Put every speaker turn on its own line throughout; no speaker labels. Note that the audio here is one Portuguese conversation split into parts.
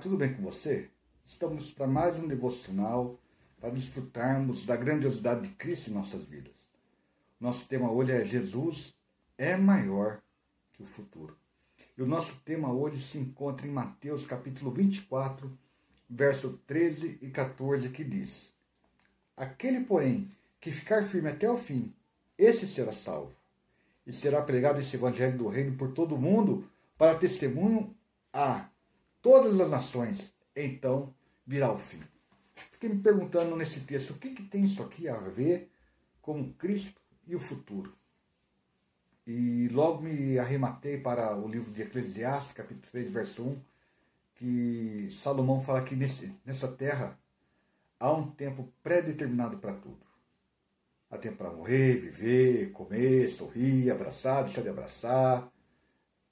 tudo bem com você? Estamos para mais um devocional para desfrutarmos da grandiosidade de Cristo em nossas vidas. Nosso tema hoje é Jesus é maior que o futuro. E o nosso tema hoje se encontra em Mateus capítulo 24, verso 13 e 14, que diz: Aquele, porém, que ficar firme até o fim, esse será salvo. E será pregado esse evangelho do reino por todo o mundo para testemunho a todas as nações, então virá o fim. Fiquei me perguntando nesse texto o que, que tem isso aqui a ver com Cristo e o futuro. E logo me arrematei para o livro de Eclesiastes, capítulo 3, verso 1, que Salomão fala que nesse, nessa terra há um tempo pré-determinado para tudo. Há tempo para morrer, viver, comer, sorrir, abraçar, deixar de abraçar.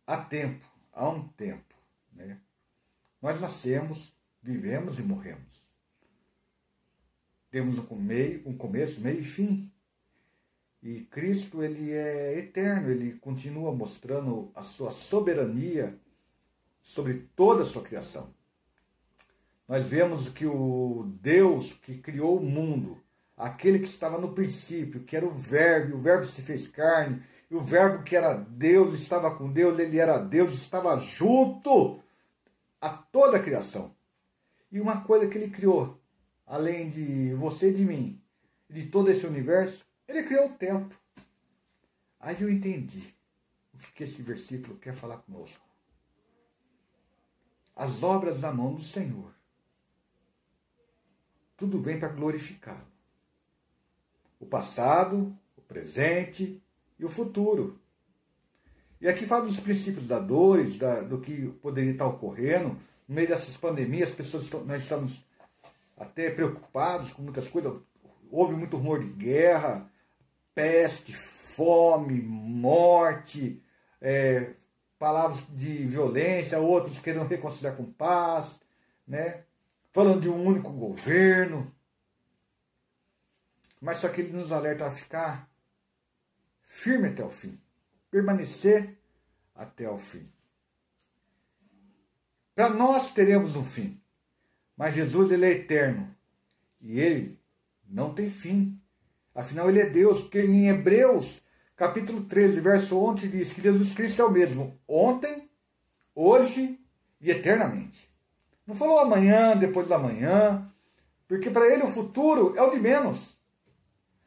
Há tempo, há um tempo. Né? Nós nascemos, vivemos e morremos. Temos um meio, um começo, meio e fim. E Cristo ele é eterno, ele continua mostrando a sua soberania sobre toda a sua criação. Nós vemos que o Deus que criou o mundo, aquele que estava no princípio, que era o Verbo, o Verbo se fez carne, e o Verbo que era Deus, estava com Deus, ele era Deus, estava junto a toda a criação. E uma coisa que ele criou, além de você e de mim, de todo esse universo, ele criou o tempo. Aí eu entendi o que esse versículo quer falar conosco. As obras da mão do Senhor. Tudo vem para glorificá-lo. O passado, o presente e o futuro. E aqui fala dos princípios da dores, da, do que poderia estar ocorrendo. No meio dessas pandemias, as pessoas nós estamos até preocupados com muitas coisas. Houve muito rumor de guerra, peste, fome, morte, é, palavras de violência, outros querendo reconciliar com paz, né? falando de um único governo. Mas só que ele nos alerta a ficar firme até o fim permanecer até o fim. Para nós teremos um fim, mas Jesus ele é eterno e ele não tem fim. Afinal, ele é Deus, porque em Hebreus, capítulo 13, verso 11, diz que Jesus Cristo é o mesmo ontem, hoje e eternamente. Não falou amanhã, depois da manhã, porque para ele o futuro é o de menos.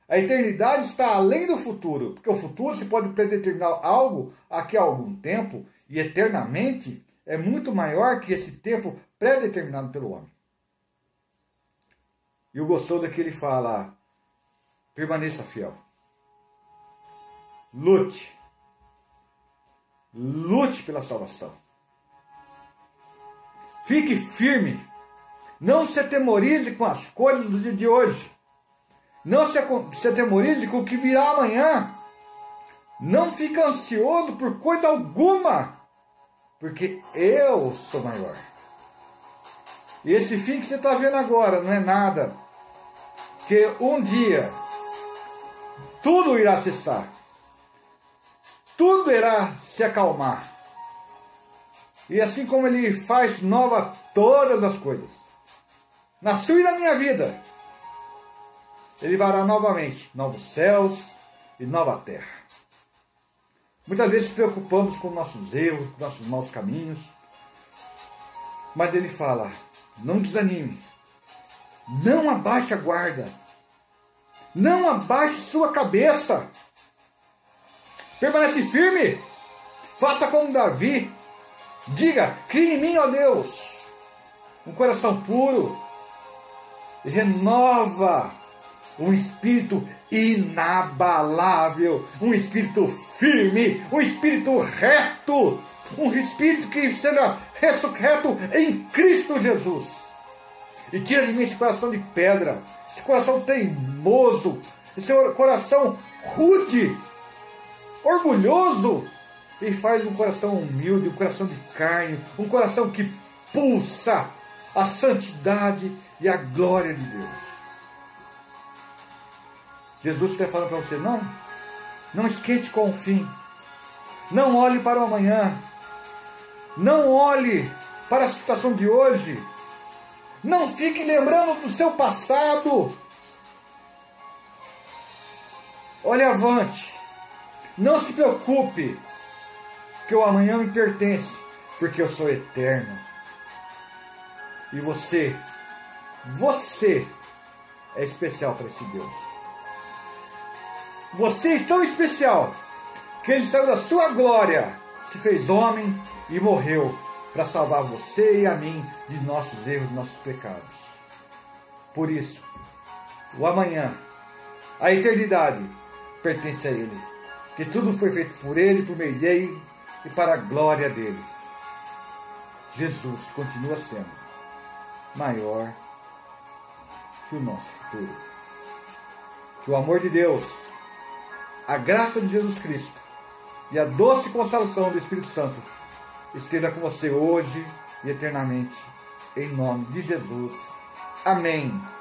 A eternidade está além do futuro, porque o futuro se pode predeterminar algo aqui há algum tempo e eternamente é muito maior que esse tempo pré-determinado pelo homem. E o gostoso é que ele fala: permaneça fiel. Lute. Lute pela salvação. Fique firme. Não se atemorize com as coisas do dia de hoje. Não se, atemorize com o que virá amanhã. Não fique ansioso por coisa alguma, porque eu sou maior. E esse fim que você está vendo agora não é nada, que um dia tudo irá cessar, tudo irá se acalmar. E assim como Ele faz nova todas as coisas, na sua e na minha vida, ele fará novamente novos céus e nova terra. Muitas vezes nos preocupamos com nossos erros, com nossos maus caminhos, mas ele fala: não desanime, não abaixe a guarda, não abaixe sua cabeça, permanece firme, faça como Davi, diga: crie em mim, ó Deus, um coração puro, renova um espírito inabalável, um espírito firme, um espírito reto, um espírito que seja ressurreto em Cristo Jesus. E tira de mim esse coração de pedra, esse coração teimoso, esse coração rude, orgulhoso, e faz um coração humilde, um coração de carne, um coração que pulsa a santidade e a glória de Deus. Jesus está falando para você, não, não esquente com o fim. Não olhe para o amanhã. Não olhe para a situação de hoje. Não fique lembrando do seu passado. Olhe avante. Não se preocupe, que o amanhã me pertence, porque eu sou eterno. E você, você é especial para esse Deus. Você é tão especial que ele saiu da sua glória, se fez homem e morreu para salvar você e a mim de nossos erros, de nossos pecados. Por isso, o amanhã, a eternidade, pertence a Ele. Que tudo foi feito por Ele, por meio dele e para a glória dele. Jesus continua sendo maior que o nosso futuro. Que o amor de Deus, a graça de Jesus Cristo e a doce consolação do Espírito Santo esteja com você hoje e eternamente. Em nome de Jesus. Amém.